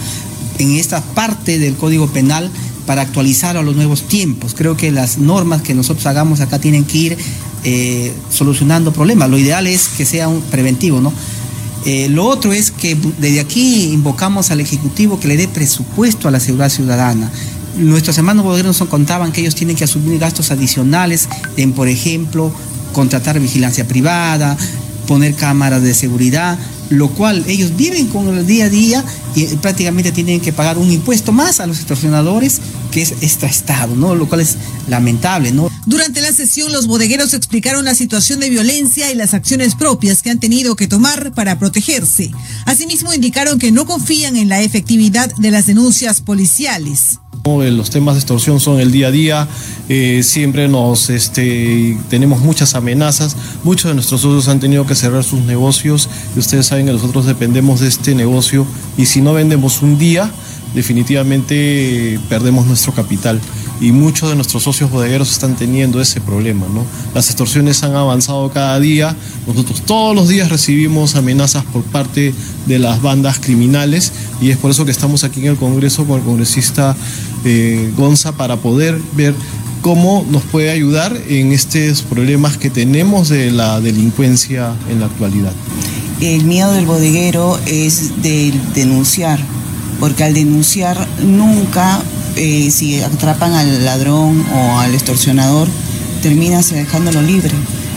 en esta parte del Código Penal para actualizar a los nuevos tiempos. Creo que las normas que nosotros hagamos acá tienen que ir eh, solucionando problemas. Lo ideal es que sea un preventivo, ¿no? Eh, lo otro es que desde aquí invocamos al Ejecutivo que le dé presupuesto a la seguridad ciudadana nuestros hermanos bodegueros nos contaban que ellos tienen que asumir gastos adicionales en, por ejemplo, contratar vigilancia privada, poner cámaras de seguridad, lo cual ellos viven con el día a día y prácticamente tienen que pagar un impuesto más a los extorsionadores que es extra Estado, ¿no? Lo cual es lamentable, ¿no? Durante la sesión, los bodegueros explicaron la situación de violencia y las acciones propias que han tenido que tomar para protegerse. Asimismo, indicaron que no confían en la efectividad de las denuncias policiales. Los temas de extorsión son el día a día, eh, siempre nos este, tenemos muchas amenazas, muchos de nuestros socios han tenido que cerrar sus negocios y ustedes saben que nosotros dependemos de este negocio y si no vendemos un día, definitivamente perdemos nuestro capital y muchos de nuestros socios bodegueros están teniendo ese problema. ¿no? Las extorsiones han avanzado cada día, nosotros todos los días recibimos amenazas por parte de las bandas criminales y es por eso que estamos aquí en el Congreso con el congresista eh, Gonza para poder ver cómo nos puede ayudar en estos problemas que tenemos de la delincuencia en la actualidad. El miedo del bodeguero es de denunciar, porque al denunciar nunca, eh, si atrapan al ladrón o al extorsionador, terminas dejándolo libre.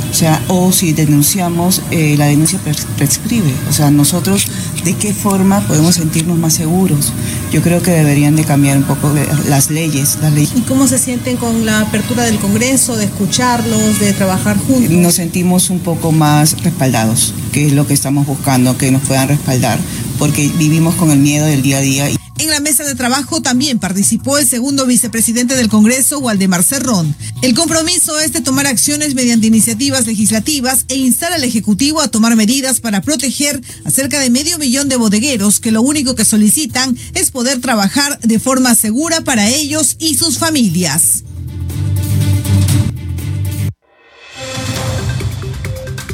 O sea, o si denunciamos, eh, la denuncia prescribe. O sea, nosotros, ¿de qué forma podemos sentirnos más seguros? Yo creo que deberían de cambiar un poco las leyes, las leyes. ¿Y cómo se sienten con la apertura del Congreso, de escucharlos, de trabajar juntos? Nos sentimos un poco más respaldados, que es lo que estamos buscando, que nos puedan respaldar, porque vivimos con el miedo del día a día. En la mesa de trabajo también participó el segundo vicepresidente del Congreso, Waldemar Cerrón. El compromiso es de tomar acciones mediante iniciativas legislativas e instar al Ejecutivo a tomar medidas para proteger a cerca de medio millón de bodegueros que lo único que solicitan es poder trabajar de forma segura para ellos y sus familias.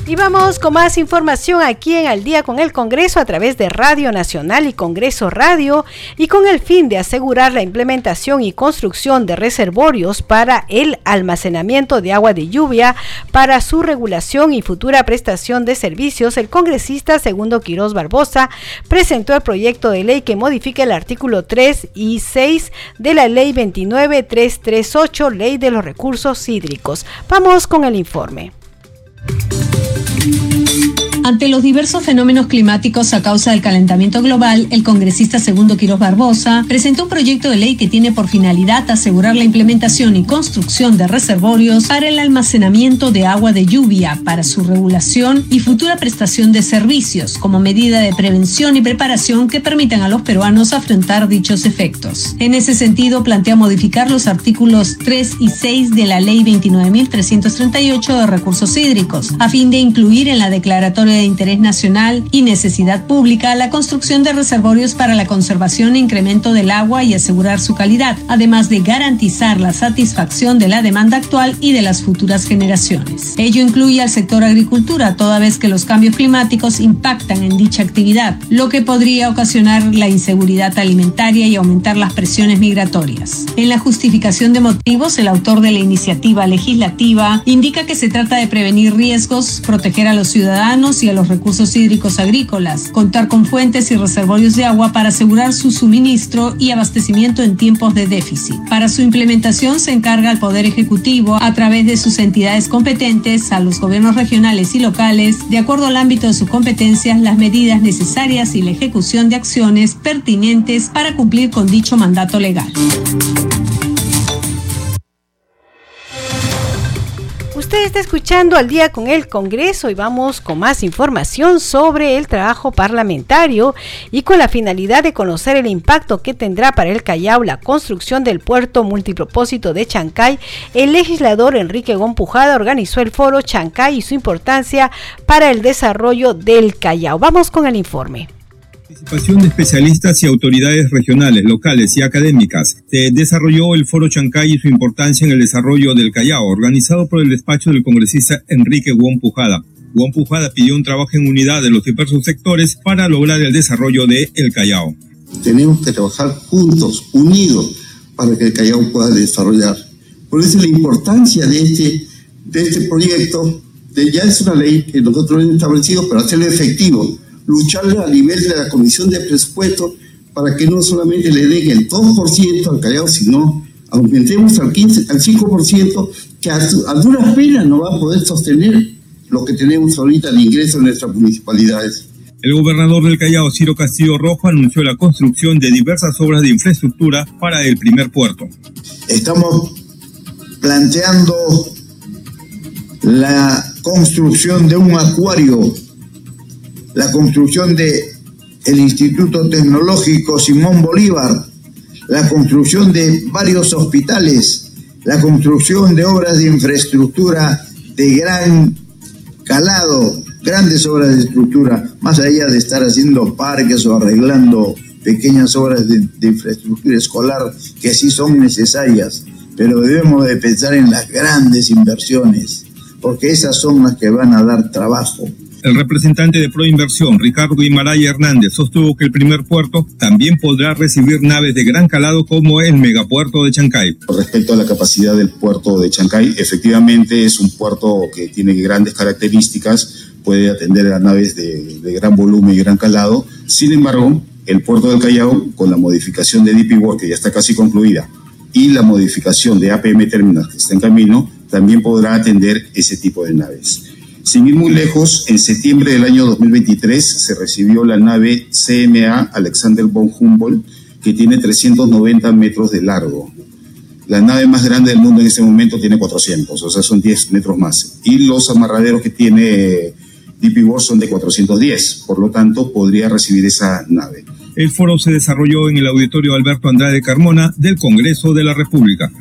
Y vamos con más información aquí en Al día con el Congreso a través de Radio Nacional y Congreso Radio y con el fin de asegurar la implementación y construcción de reservorios para el almacenamiento de agua de lluvia para su regulación y futura prestación de servicios, el congresista Segundo Quirós Barbosa presentó el proyecto de ley que modifica el artículo 3 y 6 de la Ley 29338, Ley de los Recursos Hídricos. Vamos con el informe. Thank you. Ante los diversos fenómenos climáticos a causa del calentamiento global, el congresista Segundo Quiroz Barbosa presentó un proyecto de ley que tiene por finalidad asegurar la implementación y construcción de reservorios para el almacenamiento de agua de lluvia, para su regulación y futura prestación de servicios, como medida de prevención y preparación que permitan a los peruanos afrontar dichos efectos. En ese sentido, plantea modificar los artículos 3 y 6 de la Ley 29.338 de recursos hídricos, a fin de incluir en la declaratoria de interés nacional y necesidad pública la construcción de reservorios para la conservación e incremento del agua y asegurar su calidad, además de garantizar la satisfacción de la demanda actual y de las futuras generaciones. Ello incluye al sector agricultura, toda vez que los cambios climáticos impactan en dicha actividad, lo que podría ocasionar la inseguridad alimentaria y aumentar las presiones migratorias. En la justificación de motivos, el autor de la iniciativa legislativa indica que se trata de prevenir riesgos, proteger a los ciudadanos y a los recursos hídricos agrícolas, contar con fuentes y reservorios de agua para asegurar su suministro y abastecimiento en tiempos de déficit. Para su implementación se encarga al Poder Ejecutivo, a través de sus entidades competentes, a los gobiernos regionales y locales, de acuerdo al ámbito de sus competencias, las medidas necesarias y la ejecución de acciones pertinentes para cumplir con dicho mandato legal. Está escuchando al día con el Congreso y vamos con más información sobre el trabajo parlamentario y con la finalidad de conocer el impacto que tendrá para el Callao la construcción del puerto multipropósito de Chancay. El legislador Enrique Gompujada organizó el foro Chancay y su importancia para el desarrollo del Callao. Vamos con el informe participación de especialistas y autoridades regionales, locales y académicas, se desarrolló el Foro Chancay y su importancia en el desarrollo del Callao, organizado por el despacho del congresista Enrique Guon Pujada. Guon Pujada pidió un trabajo en unidad de los diversos sectores para lograr el desarrollo de El Callao. Tenemos que trabajar juntos, unidos, para que el Callao pueda desarrollar. Por eso la importancia de este, de este proyecto, de, ya es una ley que nosotros hemos establecido, pero hacerlo efectivo lucharle a nivel de la Comisión de Presupuesto para que no solamente le den el 2% al Callao, sino aumentemos al 15, al 5%, que a, a duras penas no va a poder sostener lo que tenemos ahorita de ingreso en nuestras municipalidades. El gobernador del Callao, Ciro Castillo Rojo, anunció la construcción de diversas obras de infraestructura para el primer puerto. Estamos planteando la construcción de un acuario la construcción de el Instituto Tecnológico Simón Bolívar, la construcción de varios hospitales, la construcción de obras de infraestructura de gran calado, grandes obras de estructura, más allá de estar haciendo parques o arreglando pequeñas obras de, infraestructura escolar que sí son necesarias, pero debemos de pensar en las grandes inversiones, porque esas son las que van a dar trabajo. El representante de Proinversión, Ricardo Guimarães Hernández, sostuvo que el primer puerto también podrá recibir naves de gran calado como el megapuerto de Chancay. Respecto a la capacidad del puerto de Chancay, efectivamente es un puerto que tiene grandes características, puede atender a naves de, gran volumen y gran calado. Sin embargo, el puerto del Callao, con la modificación de DP World, que ya está casi concluida, y la modificación de APM Terminal, que está en camino, también podrá atender ese tipo de naves. Sin ir muy lejos, en septiembre del año 2023 se recibió la nave CMA Alexander von Humboldt, que tiene 390 metros de largo. La nave más grande del mundo en este momento tiene 400, o sea, son 10 metros más. Y los amarraderos que tiene DP World son de 410, por lo tanto podría recibir esa nave. El foro se desarrolló en el auditorio Alberto Andrade Carmona del Congreso de la República.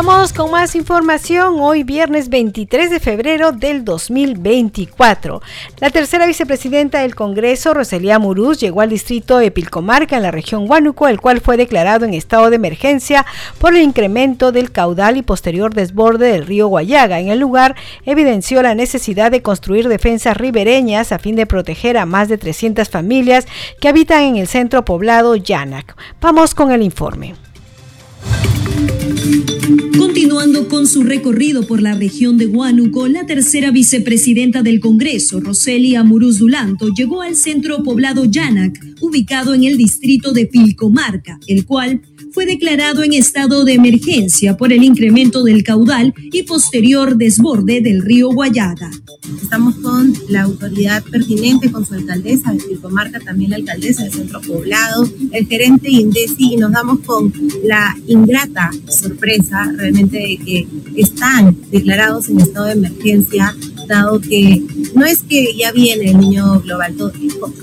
Vamos con más información hoy viernes 23 de febrero del 2024. La tercera vicepresidenta del Congreso, Roselía Muruz, llegó al distrito de Pilcomarca en la región Huánuco, el cual fue declarado en estado de emergencia por el incremento del caudal y posterior desborde del río Guayaga. En el lugar evidenció la necesidad de construir defensas ribereñas a fin de proteger a más de 300 familias que habitan en el centro poblado Llanac. Vamos con el informe. Continuando con su recorrido por la región de Huánuco, la tercera vicepresidenta del Congreso, Roselia Muruz Dulanto, llegó al centro poblado Llanac, ubicado en el distrito de Pilcomarca, el cual fue declarado en estado de emergencia por el incremento del caudal y posterior desborde del río Guayaga. Estamos con la autoridad pertinente, con su alcaldesa de Pilcomarca, también la alcaldesa del centro poblado, el gerente INDECI, y nos damos con la ingrata sorpresa realmente de que están declarados en estado de emergencia, dado que no es que ya viene el niño global,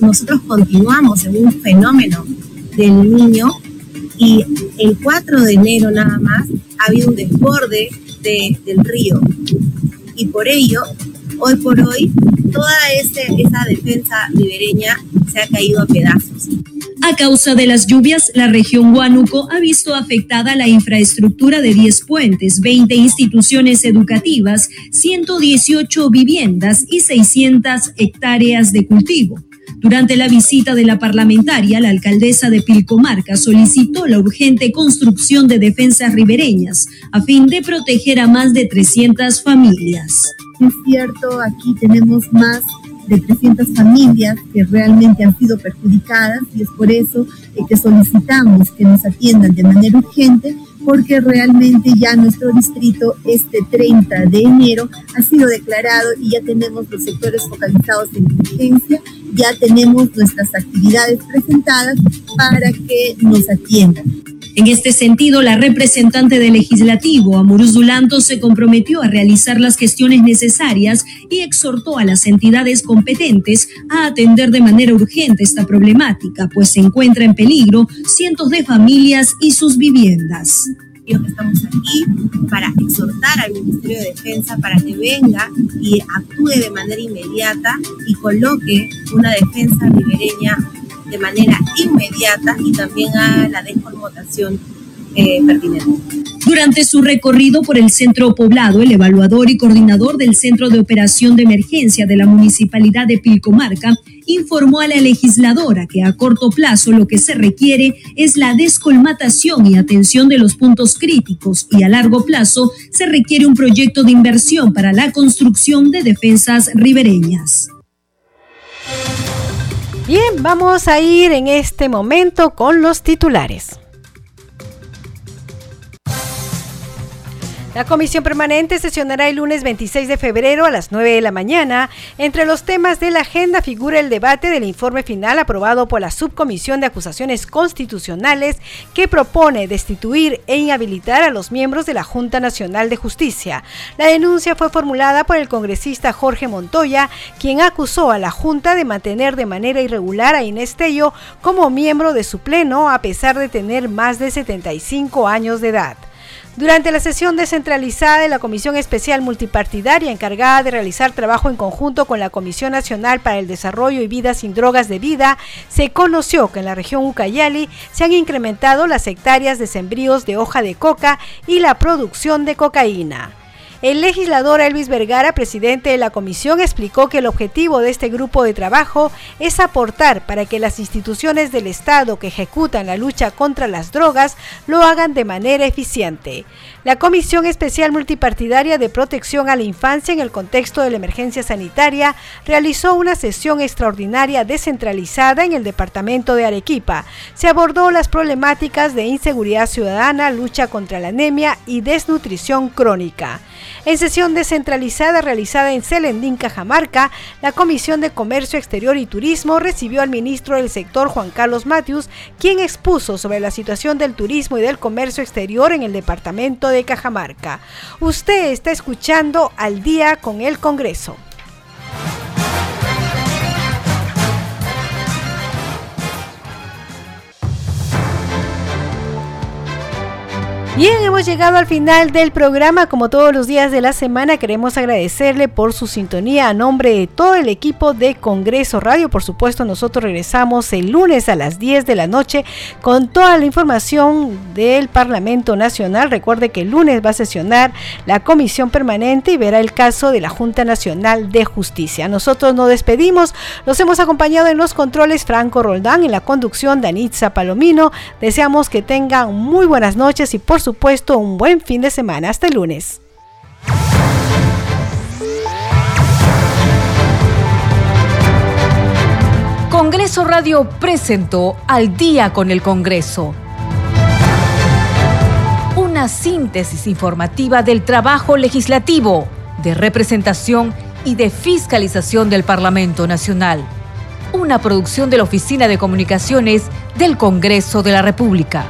nosotros continuamos en un fenómeno del niño y el 4 de enero nada más ha habido un desborde del río y por ello hoy por hoy toda esa defensa ribereña se ha caído a pedazos. A causa de las lluvias, la región Huánuco ha visto afectada la infraestructura de 10 puentes, 20 instituciones educativas, 118 viviendas y 600 hectáreas de cultivo. Durante la visita de la parlamentaria, la alcaldesa de Pilcomarca solicitó la urgente construcción de defensas ribereñas a fin de proteger a más de 300 familias. Es cierto, aquí tenemos más de 300 familias que realmente han sido perjudicadas y es por eso que solicitamos que nos atiendan de manera urgente porque realmente ya nuestro distrito este 30 de enero ha sido declarado y ya tenemos los sectores focalizados en emergencia, ya tenemos nuestras actividades presentadas para que nos atiendan. En este sentido, la representante del legislativo, Amuruz Dulanto, se comprometió a realizar las gestiones necesarias y exhortó a las entidades competentes a atender de manera urgente esta problemática, pues se encuentra en peligro cientos de familias y sus viviendas estamos aquí para exhortar al Ministerio de Defensa para que venga y actúe de manera inmediata y coloque una defensa ribereña de manera inmediata y también a la desconmotación eh, pertinente. Durante su recorrido por el centro poblado, el evaluador y coordinador del Centro de Operación de Emergencia de la Municipalidad de Pilcomarca informó a la legisladora que a corto plazo lo que se requiere es la descolmatación y atención de los puntos críticos y a largo plazo se requiere un proyecto de inversión para la construcción de defensas ribereñas. Bien, vamos a ir en este momento con los titulares. La comisión permanente sesionará el lunes 26 de febrero a las 9 de la mañana. Entre los temas de la agenda figura el debate del informe final aprobado por la Subcomisión de Acusaciones Constitucionales que propone destituir e inhabilitar a los miembros de la Junta Nacional de Justicia. La denuncia fue formulada por el congresista Jorge Montoya, quien acusó a la Junta de mantener de manera irregular a Inés Tello como miembro de su pleno a pesar de tener más de 75 años de edad. Durante la sesión descentralizada de la Comisión Especial Multipartidaria encargada de realizar trabajo en conjunto con la Comisión Nacional para el Desarrollo y Vida sin Drogas de Vida, se conoció que en la región Ucayali se han incrementado las hectáreas de sembríos de hoja de coca y la producción de cocaína. El legislador Elvis Vergara, presidente de la comisión, explicó que el objetivo de este grupo de trabajo es aportar para que las instituciones del Estado que ejecutan la lucha contra las drogas lo hagan de manera eficiente. La Comisión Especial Multipartidaria de Protección a la Infancia en el contexto de la emergencia sanitaria realizó una sesión extraordinaria descentralizada en el departamento de Arequipa. Se abordó las problemáticas de inseguridad ciudadana, lucha contra la anemia y desnutrición crónica. En sesión descentralizada realizada en Celendín, Cajamarca, la Comisión de Comercio Exterior y Turismo recibió al ministro del sector Juan Carlos Matius, quien expuso sobre la situación del turismo y del comercio exterior en el departamento de Cajamarca. Usted está escuchando al día con el Congreso. Bien, hemos llegado al final del programa. Como todos los días de la semana, queremos agradecerle por su sintonía a nombre de todo el equipo de Congreso Radio. Por supuesto, nosotros regresamos el lunes a las 10 de la noche con toda la información del Parlamento Nacional. Recuerde que el lunes va a sesionar la Comisión Permanente y verá el caso de la Junta Nacional de Justicia. Nosotros nos despedimos. Los hemos acompañado en los controles Franco Roldán, en la conducción Danitza Palomino. Deseamos que tengan muy buenas noches y por supuesto un buen fin de semana. Hasta el lunes. Congreso Radio presentó Al día con el Congreso. Una síntesis informativa del trabajo legislativo, de representación y de fiscalización del Parlamento Nacional. Una producción de la Oficina de Comunicaciones del Congreso de la República.